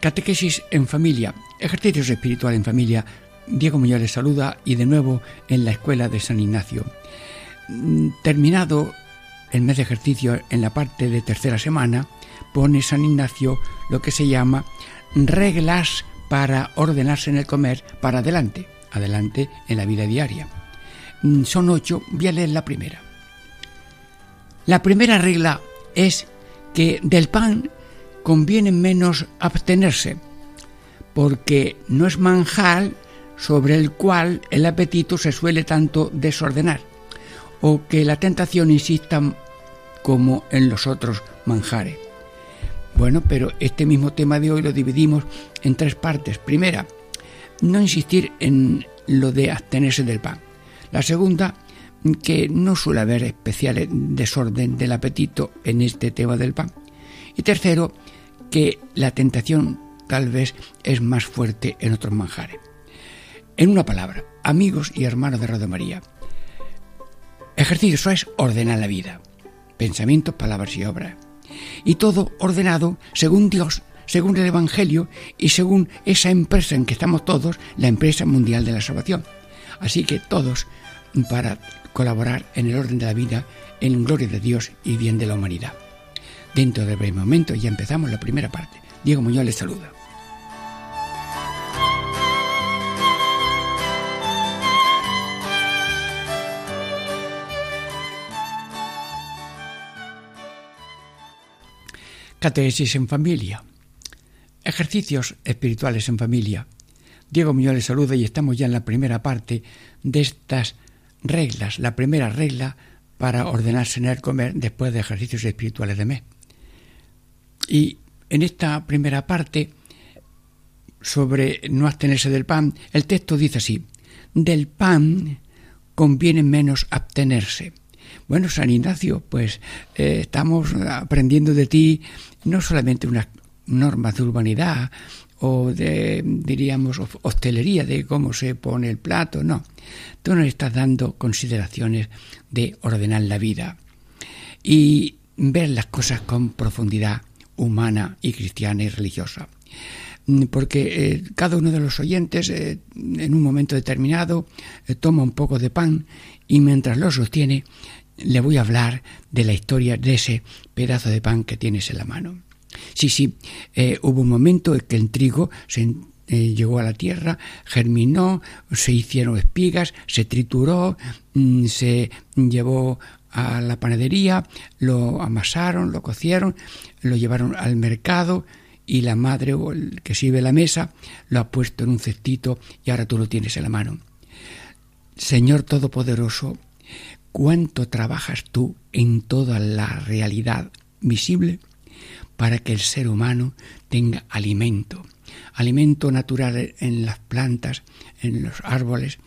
Catequesis en familia, ejercicios espiritual en familia. Diego Muñoz les saluda y de nuevo en la escuela de San Ignacio. Mm, terminado el mes de ejercicio en la parte de tercera semana, pone San Ignacio lo que se llama reglas para ordenarse en el comer para adelante, adelante en la vida diaria. Mm, son ocho, voy a leer la primera. La primera regla es que del pan conviene menos abstenerse, porque no es manjar sobre el cual el apetito se suele tanto desordenar, o que la tentación insista como en los otros manjares. Bueno, pero este mismo tema de hoy lo dividimos en tres partes. Primera, no insistir en lo de abstenerse del pan. La segunda, que no suele haber especial desorden del apetito en este tema del pan. Y tercero, que la tentación tal vez es más fuerte en otros manjares. En una palabra, amigos y hermanos de Radio María, ejercicio es ordenar la vida, pensamientos, palabras y obras. Y todo ordenado según Dios, según el Evangelio y según esa empresa en que estamos todos, la empresa mundial de la salvación. Así que todos para colaborar en el orden de la vida, en gloria de Dios y bien de la humanidad. Dentro de breve momento ya empezamos la primera parte. Diego Muñoz les saluda. Catequesis en familia. Ejercicios espirituales en familia. Diego Muñoz les saluda y estamos ya en la primera parte de estas reglas. La primera regla para ordenarse en el comer después de ejercicios espirituales de mes. Y en esta primera parte, sobre no abstenerse del pan, el texto dice así, del pan conviene menos abstenerse. Bueno, San Ignacio, pues eh, estamos aprendiendo de ti no solamente unas normas de urbanidad o de, diríamos, hostelería, de cómo se pone el plato, no. Tú nos estás dando consideraciones de ordenar la vida y ver las cosas con profundidad humana y cristiana y religiosa. Mm, porque eh, cada uno de los oyentes eh, en un momento determinado eh, toma un poco de pan y mientras lo sostiene le voy a hablar de la historia de ese pedazo de pan que tienes en la mano. Sí, sí, hubo un momento en que el trigo se llegó a la tierra, germinó, se hicieron espigas, se trituró, mm, se llevó a la panadería, lo amasaron, lo cocieron, lo llevaron al mercado y la madre que sirve la mesa lo ha puesto en un cestito y ahora tú lo tienes en la mano. Señor Todopoderoso, ¿cuánto trabajas tú en toda la realidad visible para que el ser humano tenga alimento? Alimento natural en las plantas, en los árboles,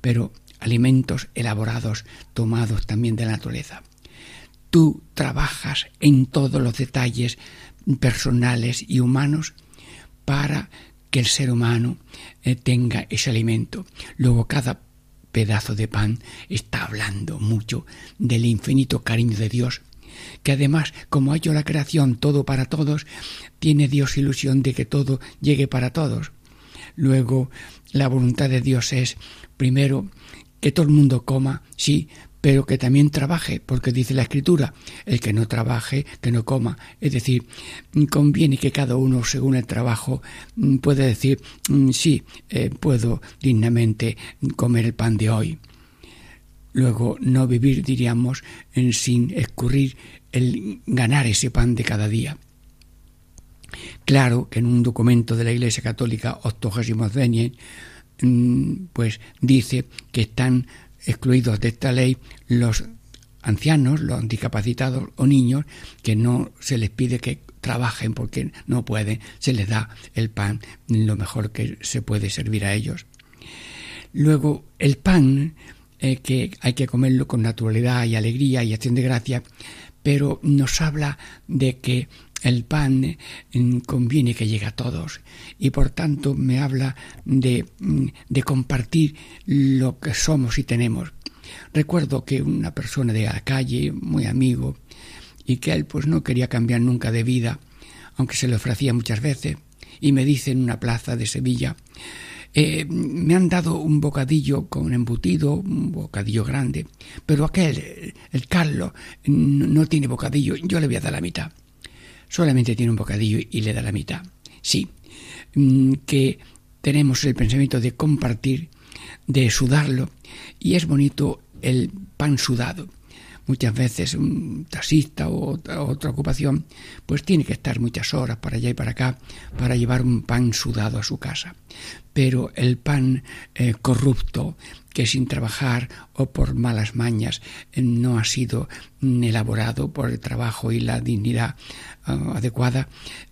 pero alimentos elaborados tomados también de la naturaleza. Tú trabajas en todos los detalles personales y humanos para que el ser humano eh, tenga ese alimento. Luego cada pedazo de pan está hablando mucho del infinito cariño de Dios, que además, como ha hecho la creación todo para todos, tiene Dios ilusión de que todo llegue para todos. Luego, la voluntad de Dios es, primero, que todo el mundo coma, sí, pero que también trabaje, porque dice la escritura, el que no trabaje, que no coma. Es decir, conviene que cada uno, según el trabajo, mm, pueda decir, mm, sí, eh, puedo dignamente comer el pan de hoy. Luego, no vivir, diríamos, sin escurrir el ganar ese pan de cada día. Claro que en un documento de la Iglesia Católica, Octogésimo Mm, pues dice que están excluidos de esta ley los ancianos, los discapacitados o niños, que no se les pide que trabajen porque no pueden, se les da el pan lo mejor que se puede servir a ellos. Luego, el pan, eh, que hay que comerlo con naturalidad y alegría y acción de gracia, pero nos habla de que el pan mm, conviene que llegue a todos y por tanto me habla de, mm, de compartir lo que somos y tenemos. Recuerdo que una persona de la calle, muy amigo, y que él pues no quería cambiar nunca de vida, aunque se le ofrecía muchas veces, y me dice en una plaza de Sevilla, eh, me han dado un bocadillo con embutido, un bocadillo grande, pero aquel, el Carlos, no, tiene bocadillo, yo le voy a dar la mitad. Solamente tiene un bocadillo y le da la mitad. Sí, mm, que tenemos el pensamiento de compartir, de sudarlo, y es bonito el pan sudado muchas veces un taxista o otra, ocupación, pues tiene que estar muchas horas para allá y para acá para llevar un pan sudado a su casa. Pero el pan eh, corrupto, que sin trabajar o por malas mañas eh, no ha sido mm, elaborado por el trabajo y la dignidad ah, adecuada,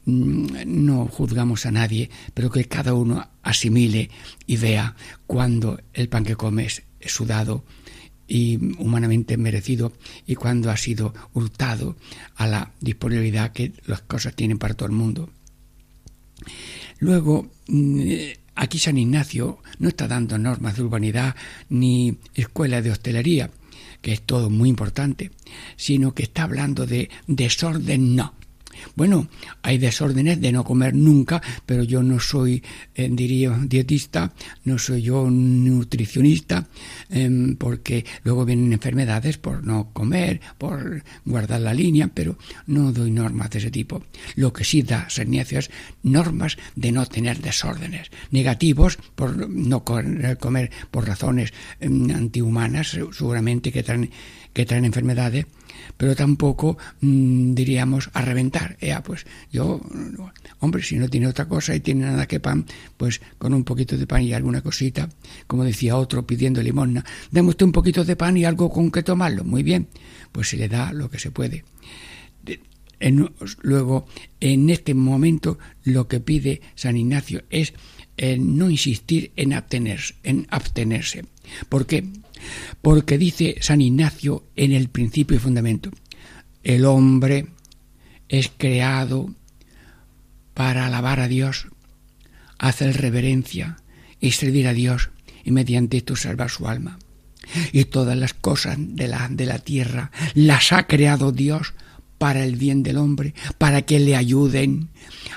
mm, no juzgamos a nadie, pero que cada uno asimile y vea cuando el pan que come es sudado y humanamente merecido y cuando ha sido hurtado a la disponibilidad que las cosas tienen para todo el mundo. Luego, mm, aquí San Ignacio no está dando normas de urbanidad ni escuela de hostelería, que es todo muy importante, sino que está hablando de desorden no. Bueno, hay desórdenes de no comer nunca, pero yo no soy, eh, diría, dietista, no soy yo nutricionista, em, porque luego vienen enfermedades por no comer, por guardar la línea, pero no doy normas de ese tipo. Lo que sí da Ignacio es normas de no tener desórdenes negativos por no comer por razones em, antihumanas, seguramente que traen, que traen enfermedades pero tampoco mm, diríamos a reventar. Ea, pues yo, hombre, si no tiene otra cosa y tiene nada que pan, pues con un poquito de pan y alguna cosita, como decía otro pidiendo limosna, deme usted un poquito de pan y algo con que tomarlo. Muy bien, pues se le da lo que se puede. luego, en este momento, lo que pide San Ignacio es eh, no insistir en abstenerse, en abstenerse. ¿Por qué? Porque dice San Ignacio en el principio y fundamento, el hombre es creado para alabar a Dios, hacer reverencia y servir a Dios y mediante esto salvar su alma. Y todas las cosas de la, de la tierra las ha creado Dios para el bien del hombre, para que le ayuden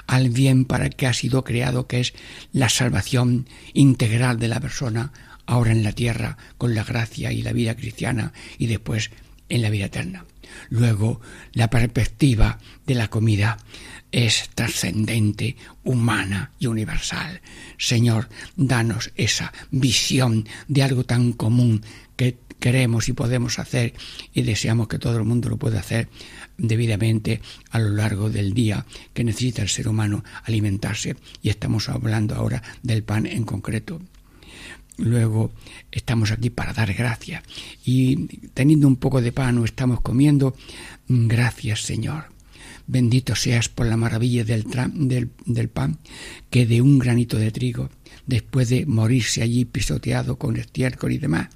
al bien para que ha sido creado, que es la salvación integral de la persona ahora en la tierra con la gracia y la vida cristiana y después en la vida eterna. Luego, la perspectiva de la comida es trascendente, humana y universal. Señor, danos esa visión de algo tan común que queremos y podemos hacer y deseamos que todo el mundo lo pueda hacer debidamente a lo largo del día que necesita el ser humano alimentarse y estamos hablando ahora del pan en concreto. Luego estamos aquí para dar gracias y teniendo un poco de pan o estamos comiendo, gracias Señor. Bendito seas por la maravilla del, del, del, pan que de un granito de trigo, después de morirse allí pisoteado con estiércol y demás,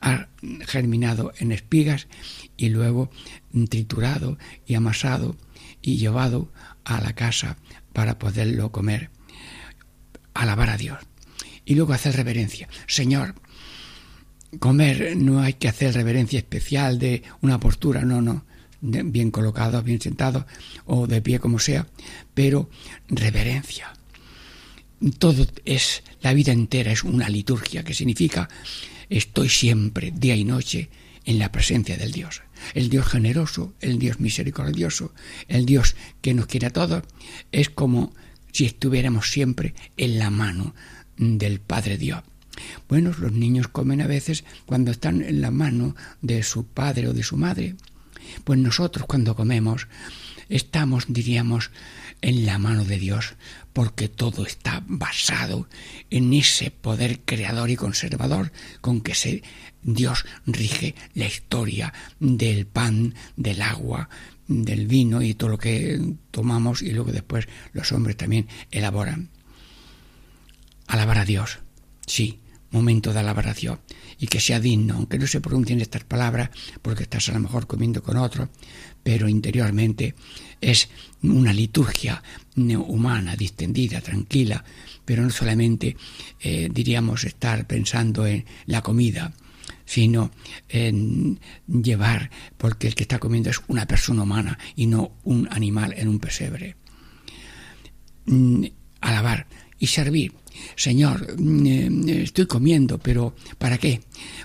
ha germinado en espigas y luego triturado y amasado y llevado a la casa para poderlo comer. Alabar a Dios y luego hacer reverencia. Señor, comer no hay que hacer reverencia especial de una postura, no, no, bien colocado, bien sentado o de pie como sea, pero reverencia. Todo es, la vida entera es una liturgia que significa estoy siempre, día y noche, en la presencia del Dios. El Dios generoso, el Dios misericordioso, el Dios que nos quiere a todos, es como si estuviéramos siempre en la mano del Padre Dios. Bueno, los niños comen a veces cuando están en la mano de su padre o de su madre. Pues nosotros cuando comemos estamos, diríamos, en la mano de Dios, porque todo está basado en ese poder creador y conservador con que se, Dios rige la historia del pan, del agua, del vino y todo lo que tomamos y luego después los hombres también elaboran. Alabar a Dios, sí, momento de alabar a Dios y que sea digno, aunque no se pronuncien estas palabras porque estás a lo mejor comiendo con otro, pero interiormente es una liturgia humana, distendida, tranquila, pero no solamente eh, diríamos estar pensando en la comida, sino en llevar, porque el que está comiendo es una persona humana y no un animal en un pesebre. Mm, alabar y servir. Señor, mm, eh, estoy comiendo, pero ¿para qué?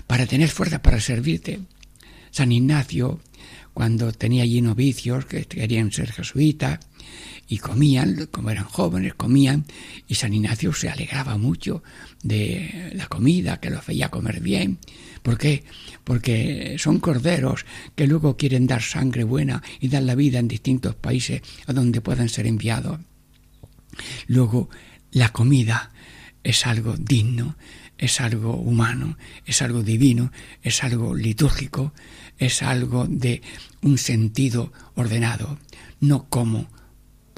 Para tener fuerza para servirte. San Ignacio cuando tenía allí novicios que querían ser jesuitas y comían, como eran jóvenes, comían y San Ignacio se alegraba mucho de la comida, que los veía comer bien. ¿Por qué? Porque son corderos que luego quieren dar sangre buena y dar la vida en distintos países a donde puedan ser enviados. Luego, la comida es algo digno, es algo humano, es algo divino, es algo litúrgico, es algo de un sentido ordenado, no como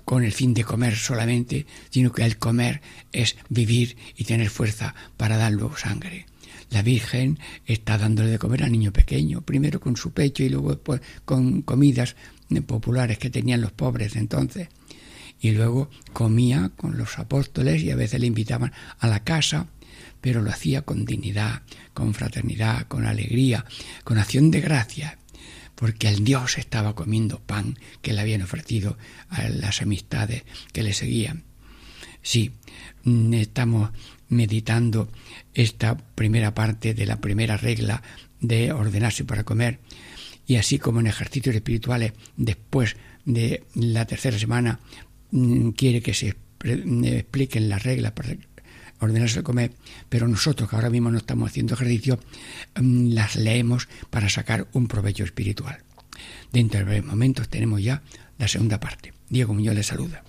con el fin de comer solamente, sino que el comer es vivir y tener fuerza para dar luego sangre. La Virgen está dándole de comer al niño pequeño, primero con su pecho y luego con comidas populares que tenían los pobres entonces. Y luego comía con los apóstoles y a veces le invitaban a la casa pero lo hacía con dignidad, con fraternidad, con alegría, con acción de gracia, porque el Dios estaba comiendo pan que le habían ofrecido a las amistades que le seguían. Sí, mm, estamos meditando esta primera parte de la primera regla de ordenarse para comer y así como en ejercicios espirituales después de la tercera semana quiere que se expliquen las reglas para ordenarse de comer, pero nosotros que ahora mismo no estamos haciendo ejercicio, mm, las leemos para sacar un provecho espiritual. Dentro de breves momentos tenemos ya la segunda parte. Diego Muñoz le saluda.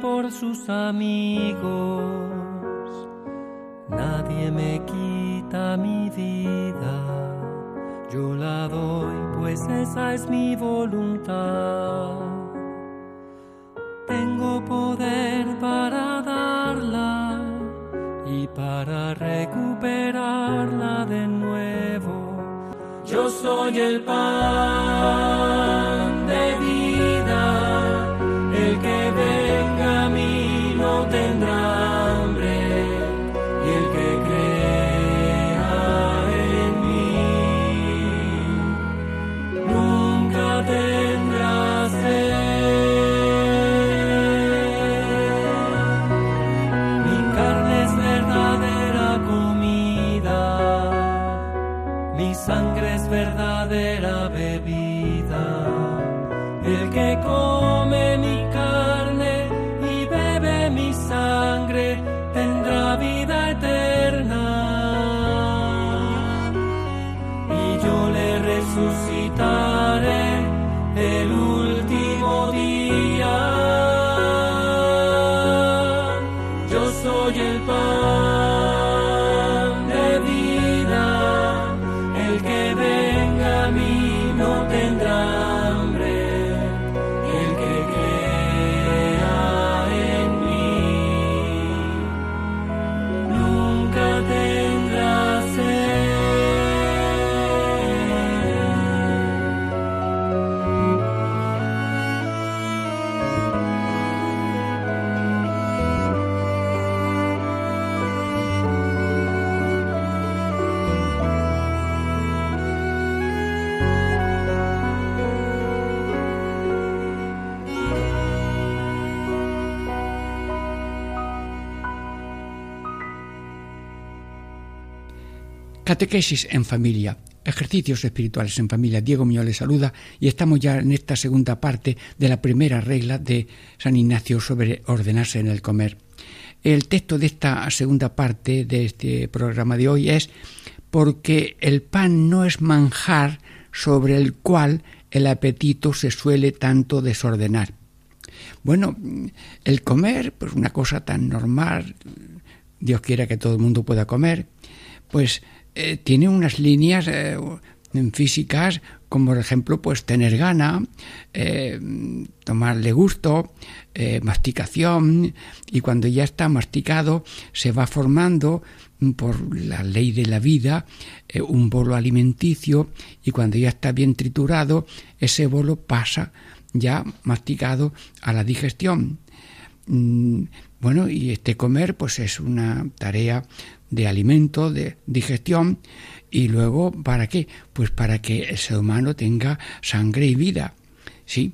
Por sus amigos. Nadie me quita mi vida, yo la doy, pues esa es mi voluntad. Tengo poder para darla y para recuperarla de nuevo. Yo soy el pan verdadera bebida. El que come Catequesis en familia. ejercicios espirituales en familia. Diego mío le saluda y estamos ya en esta segunda parte de la primera regla de San Ignacio sobre ordenarse en el comer. El texto de esta segunda parte de este programa de hoy es porque el pan no es manjar sobre el cual el apetito se suele tanto desordenar. Bueno, el comer, pues una cosa tan normal, Dios quiera que todo el mundo pueda comer, pues eh, tiene unas líneas eh, físicas como por ejemplo pues tener gana, eh, tomarle gusto, masticación y cuando ya está masticado se va formando por la ley de la vida un bolo alimenticio y cuando ya está bien triturado ese bolo pasa ya masticado a la digestión. Mm, bueno, y este comer pues es una tarea de alimento, de digestión, y luego ¿para qué? Pues para que el ser humano tenga sangre y vida. Sí.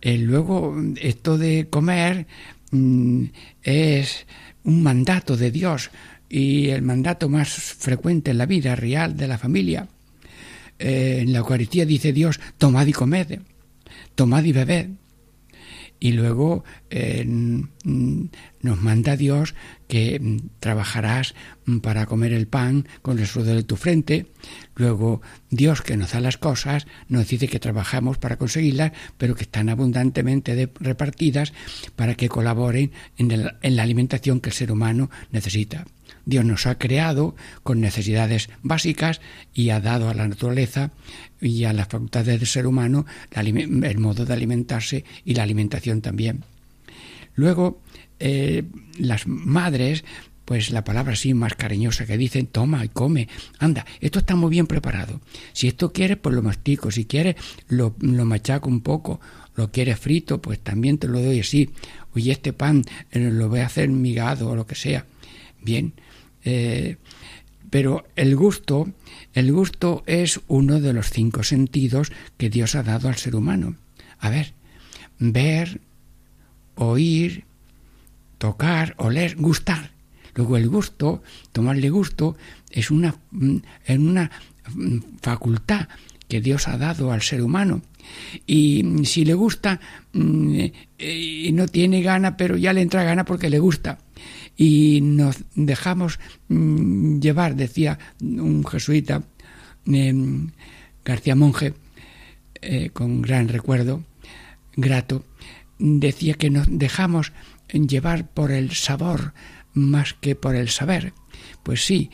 Eh, luego esto de comer mm, es un mandato de Dios y el mandato más frecuente en la vida real de la familia. Eh, en la Eucaristía dice Dios, tomad y comed, tomad y bebed y luego eh, nos manda Dios que mm, trabajarás mm, para comer el pan con el sudor de tu frente. Luego Dios que nos da las cosas nos dice que trabajamos para conseguirlas, pero que están abundantemente repartidas para que colaboren en la alimentación que el ser humano necesita. Dios nos ha creado con necesidades básicas y ha dado a la naturaleza y a las facultades del ser humano el modo de alimentarse y la alimentación también. Luego, eh, las madres, pues la palabra así más cariñosa que dicen, toma y come, anda, esto está muy bien preparado. Si esto quieres, pues lo mastico, si quieres, lo, machaco un poco, lo quieres frito, pues también te lo doy así. Oye, este pan eh, lo voy a hacer migado o lo que sea. Bien, eh, pero el gusto, el gusto es uno de los cinco sentidos que Dios ha dado al ser humano. A ver, ver, oír, tocar, oler, gustar. Luego el gusto, tomarle gusto, es una, es una facultad que Dios ha dado al ser humano. Y si le gusta mm, y no tiene gana, pero ya le entra gana porque le gusta y nos dejamos mm, llevar, decía un jesuita, em, García Monje, eh, con gran recuerdo, grato, decía que nos dejamos llevar por el sabor más que por el saber. Pues sí,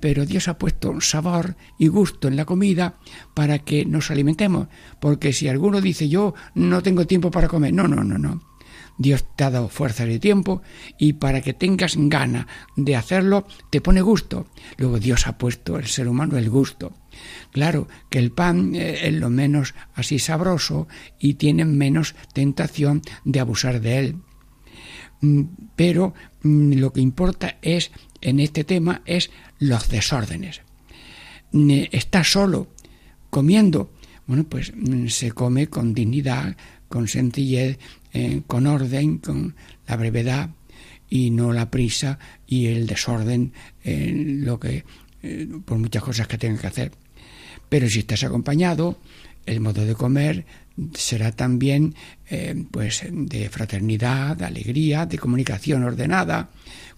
pero Dios ha puesto sabor y gusto en la comida para que nos alimentemos, porque si alguno dice yo no tengo tiempo para comer, no, no, no, no. Dios te ha dado fuerza de tiempo y para que tengas gana de hacerlo te pone gusto. Luego Dios ha puesto el ser humano el gusto. Claro que el pan eh, es lo menos así sabroso y tiene menos tentación de abusar de él. Mm, pero mm, lo que importa es en este tema es los desórdenes. Está solo comiendo, bueno, pues mm, se come con dignidad, con sencillez, eh, con orden, con la brevedad y no la prisa y el desorden en lo que eh, por muchas cosas que tenga que hacer. Pero si estás acompañado, el modo de comer será también eh, pues de fraternidad, de alegría, de comunicación ordenada,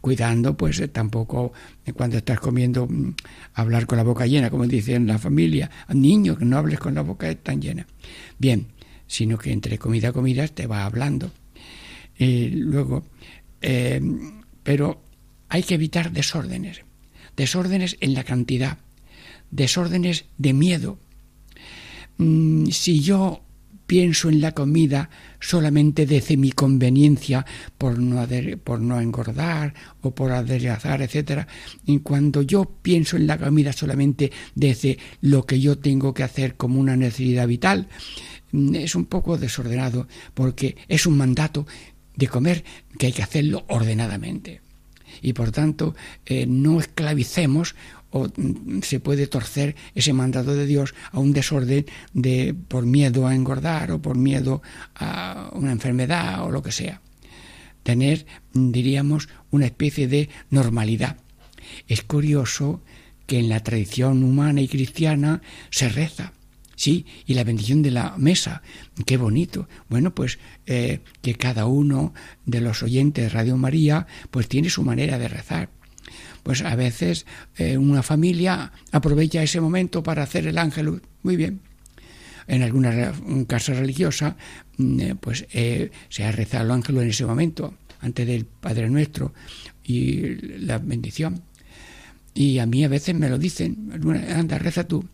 cuidando pues tampoco cuando estás comiendo mm, hablar con la boca llena, como dicen la familia, niño que no hables con la boca tan llena. Bien, sino que entre comida y comida te va hablando. Y luego, eh, pero hay que evitar desórdenes, desórdenes en la cantidad, desórdenes de miedo. Mm, si yo pienso en la comida solamente desde mi conveniencia por no, por no engordar o por adelgazar, etc. Y cuando yo pienso en la comida solamente desde lo que yo tengo que hacer como una necesidad vital, Mm, es un poco desordenado porque es un mandato de comer que hay que hacerlo ordenadamente. Y por tanto, eh, no esclavicemos o mm, se puede torcer ese mandato de Dios a un desorden de por miedo a engordar o por miedo a una enfermedad o lo que sea. Tener, mm, diríamos, una especie de normalidad. Es curioso que en la tradición humana y cristiana se reza. Sí, y la bendición de la mesa, qué bonito. Bueno, pues eh, que cada uno de los oyentes de Radio María pues tiene su manera de rezar. Pues a veces eh, una familia aprovecha ese momento para hacer el ángel. Muy bien. En alguna casa religiosa, mm, eh, pues se ha rezado el ángel en ese momento, antes del Padre Nuestro y la bendición. Y a mí a veces me lo dicen, anda, reza tú.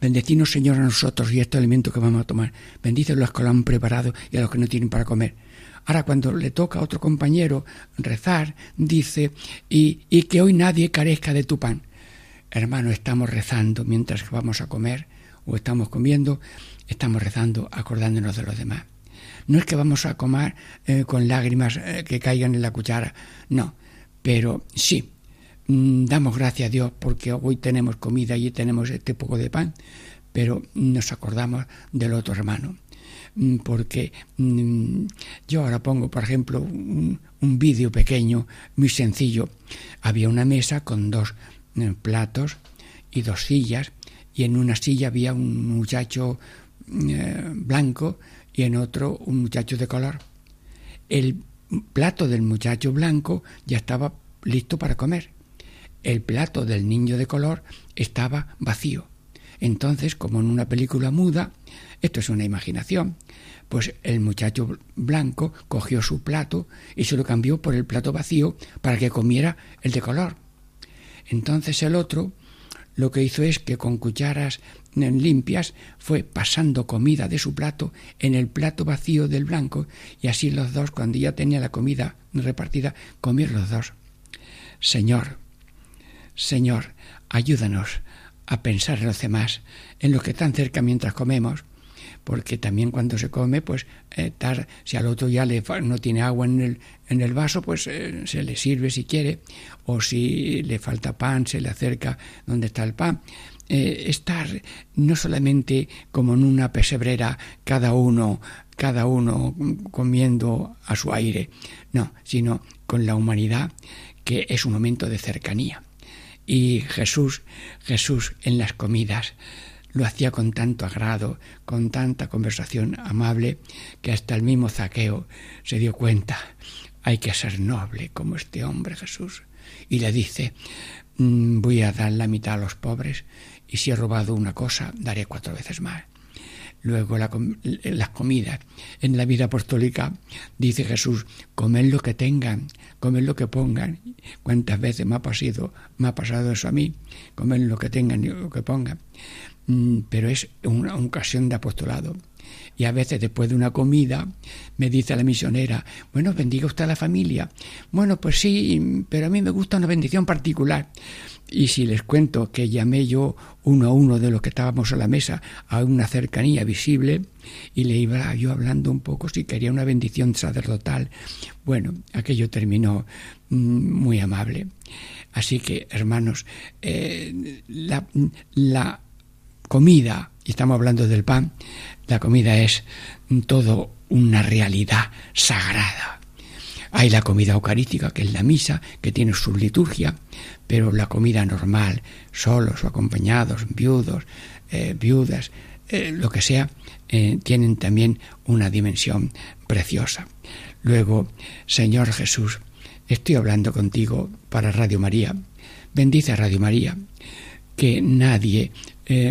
Bendecinos, Señor, a nosotros y este alimento que vamos a tomar. Bendice a los que lo han preparado y a los que no tienen para comer. Ahora, cuando le toca a otro compañero rezar, dice, y, y que hoy nadie carezca de tu pan. Hermano, estamos rezando mientras vamos a comer o estamos comiendo, estamos rezando acordándonos de los demás. No es que vamos a comer eh, con lágrimas eh, que caigan en la cuchara, no, pero sí, Mm, damos gracias a Dios porque hoy tenemos comida y tenemos este poco de pan, pero nos acordamos del otro hermano. Mm, porque mm, yo ahora pongo, por ejemplo, un, vídeo pequeño, muy sencillo. Había una mesa con dos eh, platos y dos sillas, y en una silla había un muchacho eh, blanco y en otro un muchacho de color. El plato del muchacho blanco ya estaba listo para comer el plato del niño de color estaba vacío. Entonces, como en una película muda, esto es una imaginación, pues el muchacho blanco cogió su plato y se lo cambió por el plato vacío para que comiera el de color. Entonces el otro lo que hizo es que con cucharas limpias fue pasando comida de su plato en el plato vacío del blanco y así los dos, cuando ya tenía la comida repartida, comieron los dos. Señor, Señor, ayúdanos a pensar en los demás, en lo que están cerca mientras comemos, porque también cuando se come, pues eh, si al otro ya le, no tiene agua en el, en el vaso, pues eh, se le sirve si quiere, o si le falta pan, se le acerca donde está el pan. Eh, estar no solamente como en una pesebrera, cada uno, cada uno comiendo a su aire, no, sino con la humanidad, que es un momento de cercanía. Y Jesús, Jesús en las comidas lo hacía con tanto agrado, con tanta conversación amable, que hasta el mismo Zaqueo se dio cuenta, hay que ser noble como este hombre Jesús. Y le dice, mm, voy a dar la mitad a los pobres, y si he robado una cosa, daré cuatro veces más. Luego la, las comidas. En la vida apostólica dice Jesús, comed lo que tengan, comed lo que pongan. ¿Cuántas veces me ha pasado, me ha pasado eso a mí? Comed lo que tengan y lo que pongan. Mm, pero es una ocasión de apostolado. Y a veces después de una comida me dice la misionera, bueno, bendiga usted a la familia. Bueno, pues sí, pero a mí me gusta una bendición particular. Y si les cuento que llamé yo uno a uno de los que estábamos a la mesa a una cercanía visible y le iba yo hablando un poco si quería una bendición sacerdotal, bueno, aquello terminó mm, muy amable. Así que, hermanos, eh, la, la comida, y estamos hablando del pan, la comida es todo una realidad sagrada hay la comida eucarística, que es la misa, que tiene su liturgia, pero la comida normal, solos o acompañados, viudos, eh, viudas, eh, lo que sea, eh, tienen también una dimensión preciosa. Luego, Señor Jesús, estoy hablando contigo para Radio María. Bendice a Radio María, que nadie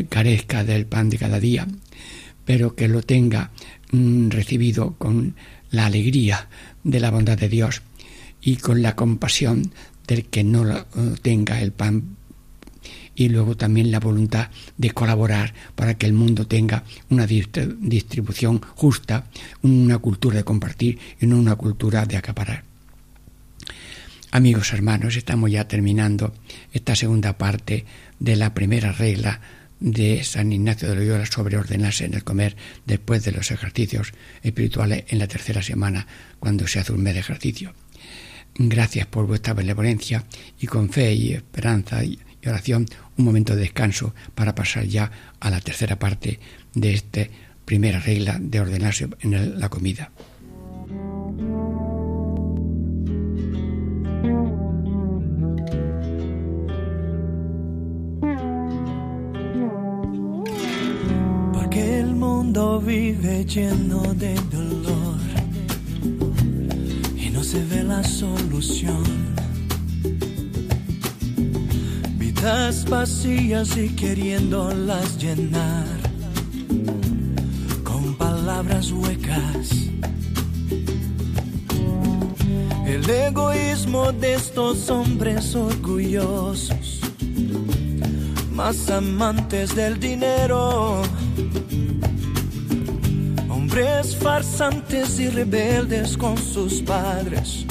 carezca del pan de cada día, pero que lo tenga mm, recibido con la alegría de la bondad de Dios y con la compasión del que no eh, tenga el pan y luego también la voluntad de colaborar para que el mundo tenga una distribución justa, una cultura de compartir y no una cultura de acaparar. Amigos hermanos, estamos ya terminando esta segunda parte de la primera regla de San Ignacio de Loyola sobre ordenarse en el comer después de los ejercicios espirituales en la tercera semana, cuando se hace un mes de ejercicio. Gracias por vuestra benevolencia y con fe y esperanza y oración un momento de descanso para pasar ya a la tercera parte de esta primera regla de ordenarse en la comida. Vive lleno de dolor y no se ve la solución. Vidas vacías y queriéndolas llenar con palabras huecas. El egoísmo de estos hombres orgullosos, más amantes del dinero hombres farsantes y rebeldes con sus padres,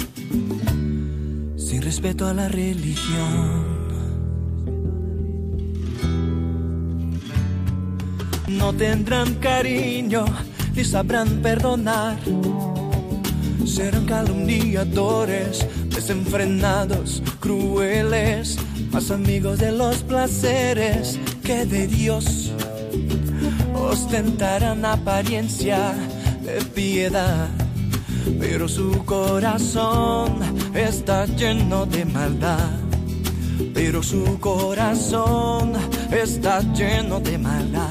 sin respeto a la religión. No tendrán cariño ni sabrán perdonar. Serán calumniadores, desenfrenados, crueles, más amigos de los placeres que de Dios ostentarán apariencia de piedad, pero su corazón está lleno de maldad. Pero su corazón está lleno de maldad.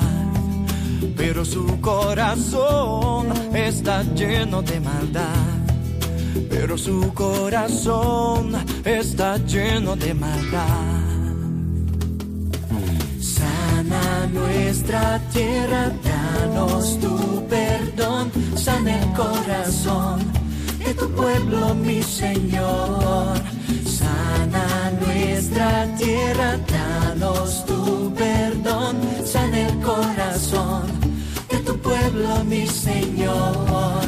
Pero su corazón está lleno de maldad. Pero su corazón está lleno de maldad. Nuestra tierra, danos tu perdón, sana el corazón de tu pueblo, mi Señor. Sana nuestra tierra, danos tu perdón, sana el corazón de tu pueblo, mi Señor.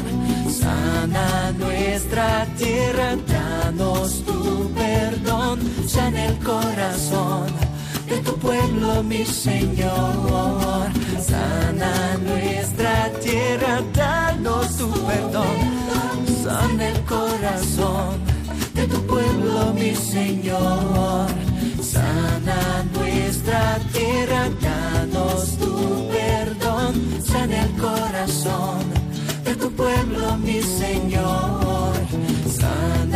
Sana nuestra tierra, danos tu perdón, sana el corazón de tu pueblo, mi Señor. Sana nuestra tierra, danos tu perdón. Sana el corazón de tu pueblo, mi Señor. Sana nuestra tierra, danos tu perdón. Sana el corazón de tu pueblo, mi Señor. Sana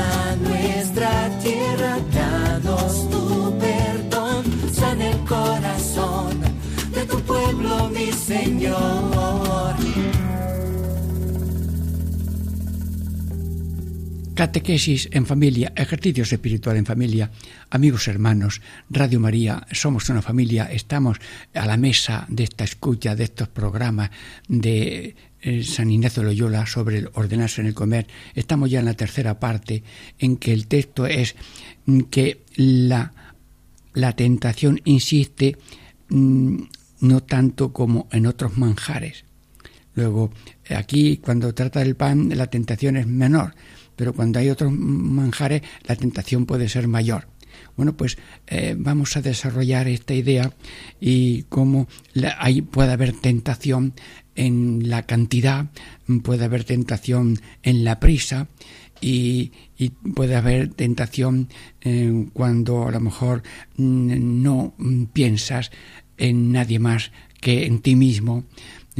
Catequesis en familia, ejercicios espirituales en familia, amigos hermanos, Radio María, somos una familia, estamos a la mesa de esta escucha, de estos programas de eh, San Ignacio de Loyola sobre el ordenarse en el comer. Estamos ya en la tercera parte en que el texto es que la la tentación insiste mm, no tanto como en otros manjares. Luego, aquí cuando trata del pan, la tentación es menor, pero cuando hay otros manjares, la tentación puede ser mayor. Bueno, pues eh, vamos a desarrollar esta idea y cómo hay, puede haber tentación en la cantidad, puede haber tentación en la prisa, y, puede haber tentación eh, cuando a lo mejor mm, no piensas en nadie más que en ti mismo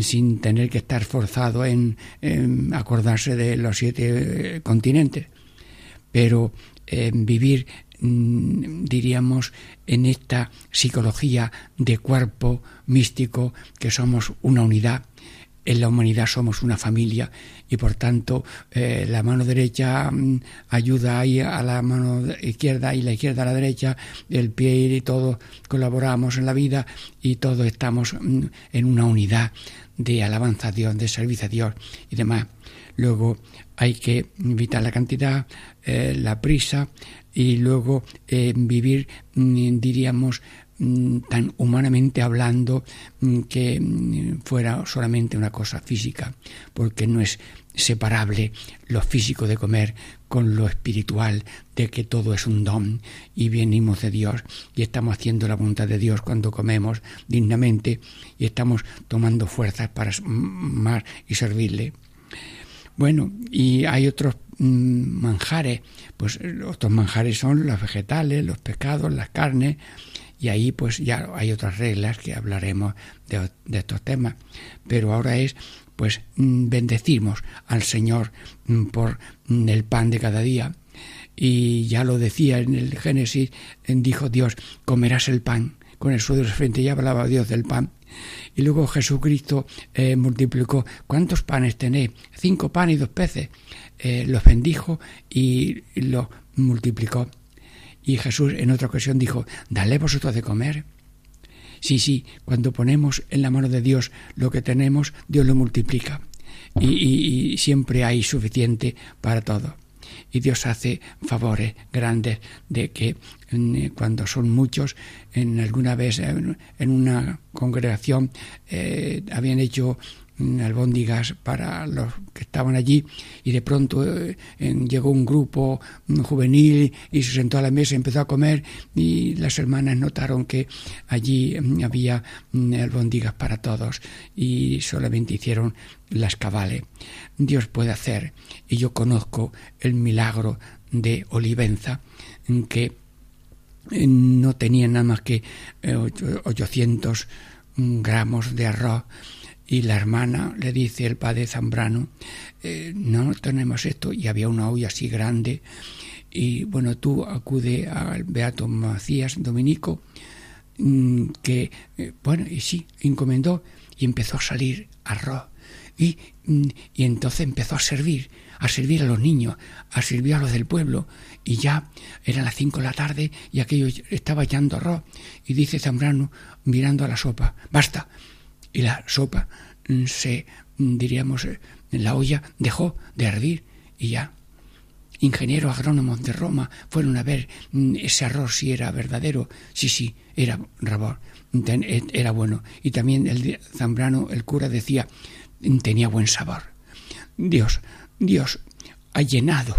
sin tener que estar forzado en, acordarse de los siete eh, continentes. Pero eh, vivir, mm, diríamos, en esta psicología de cuerpo místico, que somos una unidad, en la humanidad somos una familia y por tanto eh, la mano derecha mm, ayuda ahí a la mano izquierda y la izquierda a la derecha, el pie y todo colaboramos en la vida y todos estamos mm, en una unidad de alabanza a Dios, de servicio a Dios y demás. Luego hay que evitar la cantidad, eh, la prisa y luego eh, vivir, mm, diríamos, Mm, tan humanamente hablando mm, que fuera solamente una cosa física, porque no es separable lo físico de comer con lo espiritual, de que todo es un don y venimos de Dios y estamos haciendo la voluntad de Dios cuando comemos dignamente y estamos tomando fuerzas para amar y servirle. Bueno, y hay otros manjares, pues otros manjares son los vegetales, los pescados, las carnes, y ahí pues ya hay otras reglas que hablaremos de, estos temas. Pero ahora es pues mm, bendecimos al Señor mm, por mm, el pan de cada día. Y ya lo decía en el Génesis, dijo Dios, comerás el pan con el suelo de frente, ya hablaba Dios del pan. Y luego Jesucristo eh, multiplicó, ¿cuántos panes tenéis? Cinco panes y dos peces. Eh, los bendijo y los multiplicó. Y Jesús en otra ocasión dijo, dale vosotros de comer. Sí, sí, cuando ponemos en la mano de Dios lo que tenemos, Dios lo multiplica. Y, siempre hay suficiente para todo. Y Dios hace favores grandes de que mm, cuando son muchos, en alguna vez en, una congregación eh, habían hecho albóndigas para los que estaban allí y de pronto eh, llegó un grupo juvenil y se sentó a la mesa y empezó a comer y las hermanas notaron que allí mm, había mm, albóndigas para todos y solamente hicieron las cabales. Dios puede hacer y yo conozco el milagro de Olivenza que eh, no tenía nada más que 800 eh, gramos de arroz y la hermana le dice el padre Zambrano, eh, no tenemos esto, y había una olla así grande, y bueno, tú acude al Beato Macías Dominico, mm, que, eh, bueno, y sí, encomendó, y empezó a salir arroz, y, mm, y entonces empezó a servir, a servir a los niños, a servir a los del pueblo, y ya eran las cinco de la tarde y aquello estaba echando arroz, y dice Zambrano, mirando a la sopa, basta, y la sopa mm, se, mm, diríamos, eh, la olla dejó de hervir y ya. Ingenieros agrónomos de Roma fueron a ver mm, ese arroz si era verdadero. Sí, sí, era rabor, eh, era bueno. Y también el Zambrano, el cura, decía, tenía buen sabor. Dios, Dios ha llenado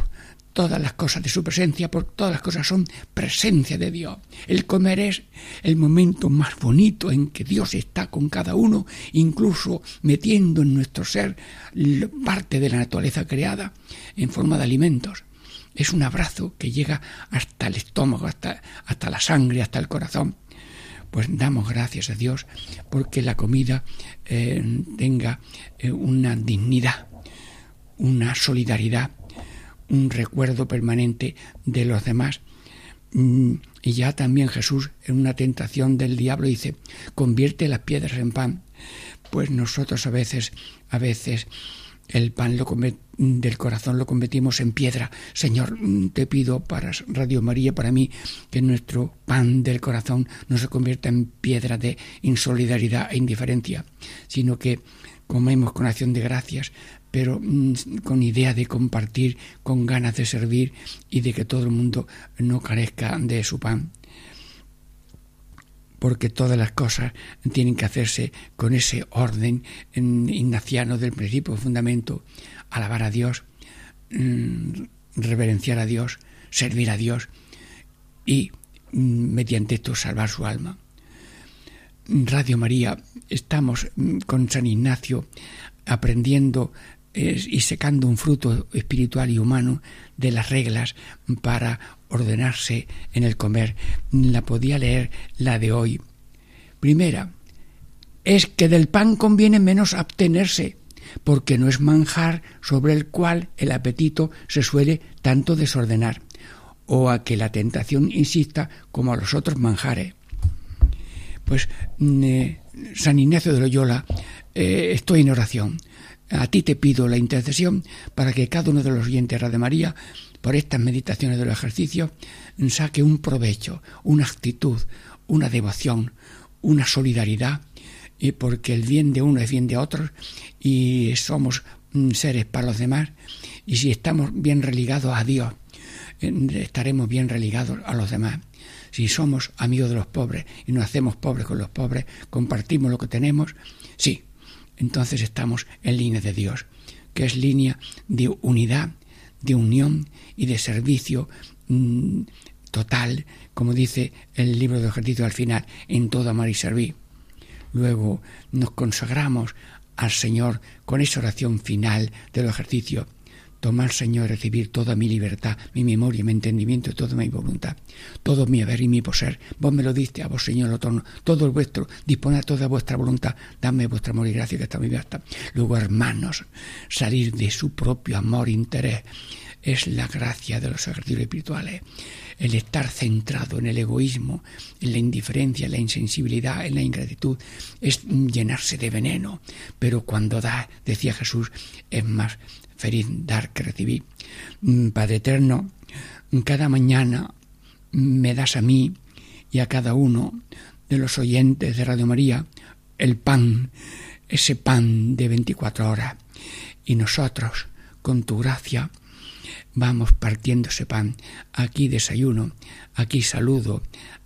todas las cosas de su presencia, porque todas las cosas son presencia de Dios. El comer es el momento más bonito en que Dios está con cada uno, incluso metiendo en nuestro ser parte de la naturaleza creada en forma de alimentos. Es un abrazo que llega hasta el estómago, hasta, hasta la sangre, hasta el corazón. Pues damos gracias a Dios porque la comida eh, tenga eh, una dignidad, una solidaridad un recuerdo permanente de los demás. Mm, y ya también Jesús, en una tentación del diablo, dice, convierte las piedras en pan. Pues nosotros a veces, a veces, el pan lo del corazón lo convertimos en piedra. Señor, mm, te pido para Radio María, para mí, que nuestro pan del corazón no se convierta en piedra de insolidaridad e indiferencia, sino que comemos con acción de gracias, pero mm, con idea de compartir, con ganas de servir y de que todo el mundo no carezca de su pan. Porque todas las cosas tienen que hacerse con ese orden ignaciano del principio fundamento, alabar a Dios, mm, reverenciar a Dios, servir a Dios y mm, mediante esto salvar su alma. Radio María, estamos con San Ignacio aprendiendo y secando un fruto espiritual y humano de las reglas para ordenarse en el comer. La podía leer la de hoy. Primera, es que del pan conviene menos abstenerse, porque no es manjar sobre el cual el apetito se suele tanto desordenar, o a que la tentación insista como a los otros manjares. Pues mm, eh, San Ignacio de Loyola, eh, estoy en oración a ti te pido la intercesión para que cada uno de los oyentes de María, por estas meditaciones del ejercicio, saque un provecho, una actitud, una devoción, una solidaridad, y porque el bien de uno es bien de otros y somos mm, seres para los demás, y si estamos bien religados a Dios, estaremos bien religados a los demás. Si somos amigos de los pobres y nos hacemos pobres con los pobres, compartimos lo que tenemos, sí, entonces estamos en línea de Dios, que es línea de unidad, de unión y de servicio mm, total, como dice el libro de ejercicio al final, en todo amar y servir. Luego nos consagramos al Señor con esa oración final del ejercicio Tomar, Señor, recibir toda mi libertad, mi memoria, mi entendimiento toda mi voluntad. Todo mi haber y mi poseer. Vos me lo diste a vos, Señor, lo. Todo el vuestro. Disponed toda vuestra voluntad. Dame vuestra amor y gracia que está mi vida. Luego, hermanos, salir de su propio amor e interés es la gracia de los ejercicios espirituales. el estar centrado en el egoísmo, en la indiferencia, en la insensibilidad, en la ingratitud, es llenarse de veneno. Pero cuando da, decía Jesús, es más feliz dar que recibir. Mm, Padre Eterno, cada mañana me das a mí y a cada uno de los oyentes de Radio María el pan, ese pan de 24 horas. Y nosotros, con tu gracia, vamos partiendo ese pan. Aquí desayuno, aquí saludo,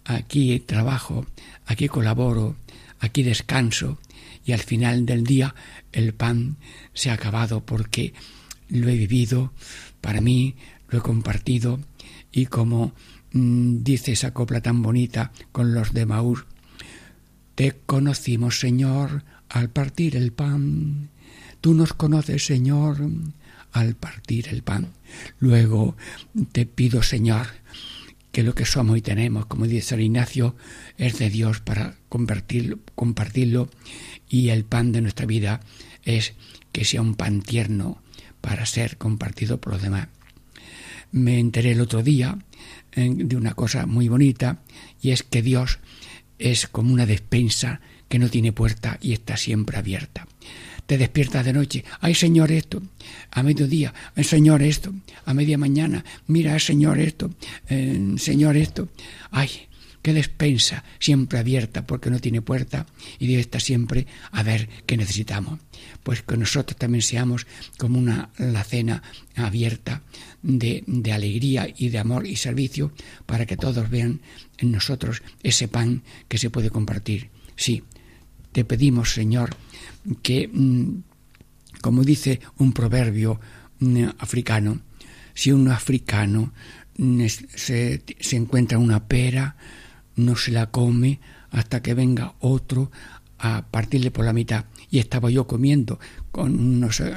aquí trabajo, aquí colaboro, aquí descanso y al final del día el pan se ha acabado porque lo he vivido para mí, lo he compartido y como mm, dice esa copla tan bonita con los de Maús, te conocimos Señor al partir el pan, tú nos conoces Señor al partir el pan. Luego te pido Señor que lo que somos y tenemos, como dice San Ignacio, es de Dios para compartirlo, compartirlo y el pan de nuestra vida es que sea un pan tierno para ser compartido por los demás. Me enteré el otro día eh, de una cosa muy bonita y es que Dios es como una despensa que no tiene puerta y está siempre abierta. Te despiertas de noche, ay Señor esto, a mediodía, Señor esto, a media mañana, mira Señor esto, eh, Señor esto, ay, qué despensa siempre abierta porque no tiene puerta y Dios está siempre a ver qué necesitamos. Pues que nosotros también seamos como una la cena abierta de, de alegría y de amor y servicio para que todos vean en nosotros ese pan que se puede compartir. Sí, te pedimos, Señor, que, mm, como dice un proverbio mm, africano, si un africano mm, se, se encuentra una pera, no se la come hasta que venga otro a partirle por la mitad. Y estaba yo comiendo con unos, eh,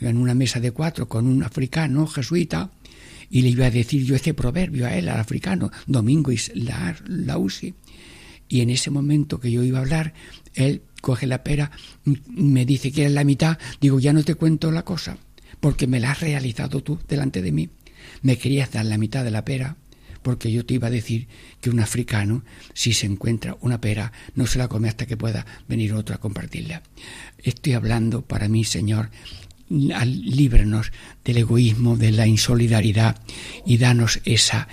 en una mesa de cuatro con un africano jesuita y le iba a decir yo ese proverbio a él, al africano, Domingo y la, la. Y en ese momento que yo iba a hablar, él coge la pera, me dice que es la mitad, digo, ya no te cuento la cosa, porque me la has realizado tú delante de mí. Me querías dar la mitad de la pera, porque yo te iba a decir que un africano, si se encuentra una pera, no se la come hasta que pueda venir otro a compartirla. Estoy hablando para mí, Señor, líbranos del egoísmo, de la insolidaridad y danos esa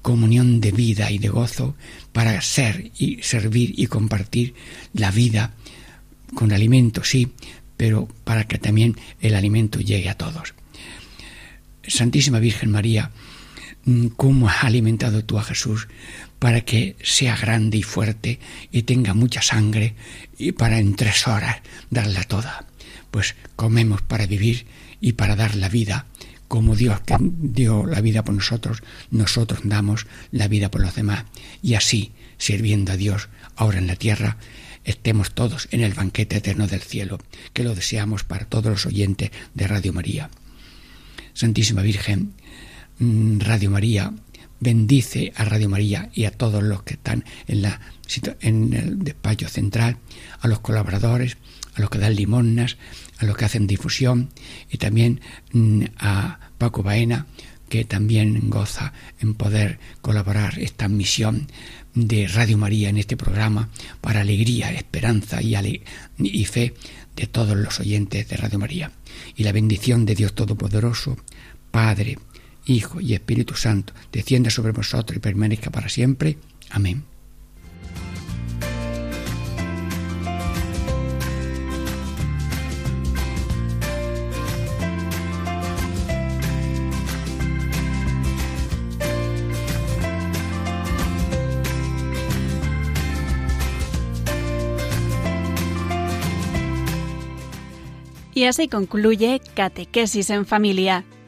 comunión de vida y de gozo para ser y servir y compartir la vida con alimento, sí, pero para que también el alimento llegue a todos. Santísima Virgen María, ¿cómo has alimentado tú a Jesús para que sea grande y fuerte y tenga mucha sangre y para en tres horas darla toda? Pues comemos para vivir y para dar la vida como Dios que dio la vida por nosotros, nosotros damos la vida por los demás. Y así, sirviendo a Dios ahora en la tierra, estemos todos en el banquete eterno del cielo, que lo deseamos para todos los oyentes de Radio María. Santísima Virgen, mm, Radio María, bendice a Radio María y a todos los que están en, la, en el despacho central, a los colaboradores, a los que dan limonas, a los que hacen difusión y también mm, a Paco Baena, que también goza en poder colaborar esta misión de Radio María en este programa para alegría, esperanza y, y fe de todos los oyentes de Radio María. Y la bendición de Dios Todopoderoso, Padre, Hijo y Espíritu Santo, descienda sobre vosotros y permanezca para siempre. Amén. Y así concluye Catequesis en Familia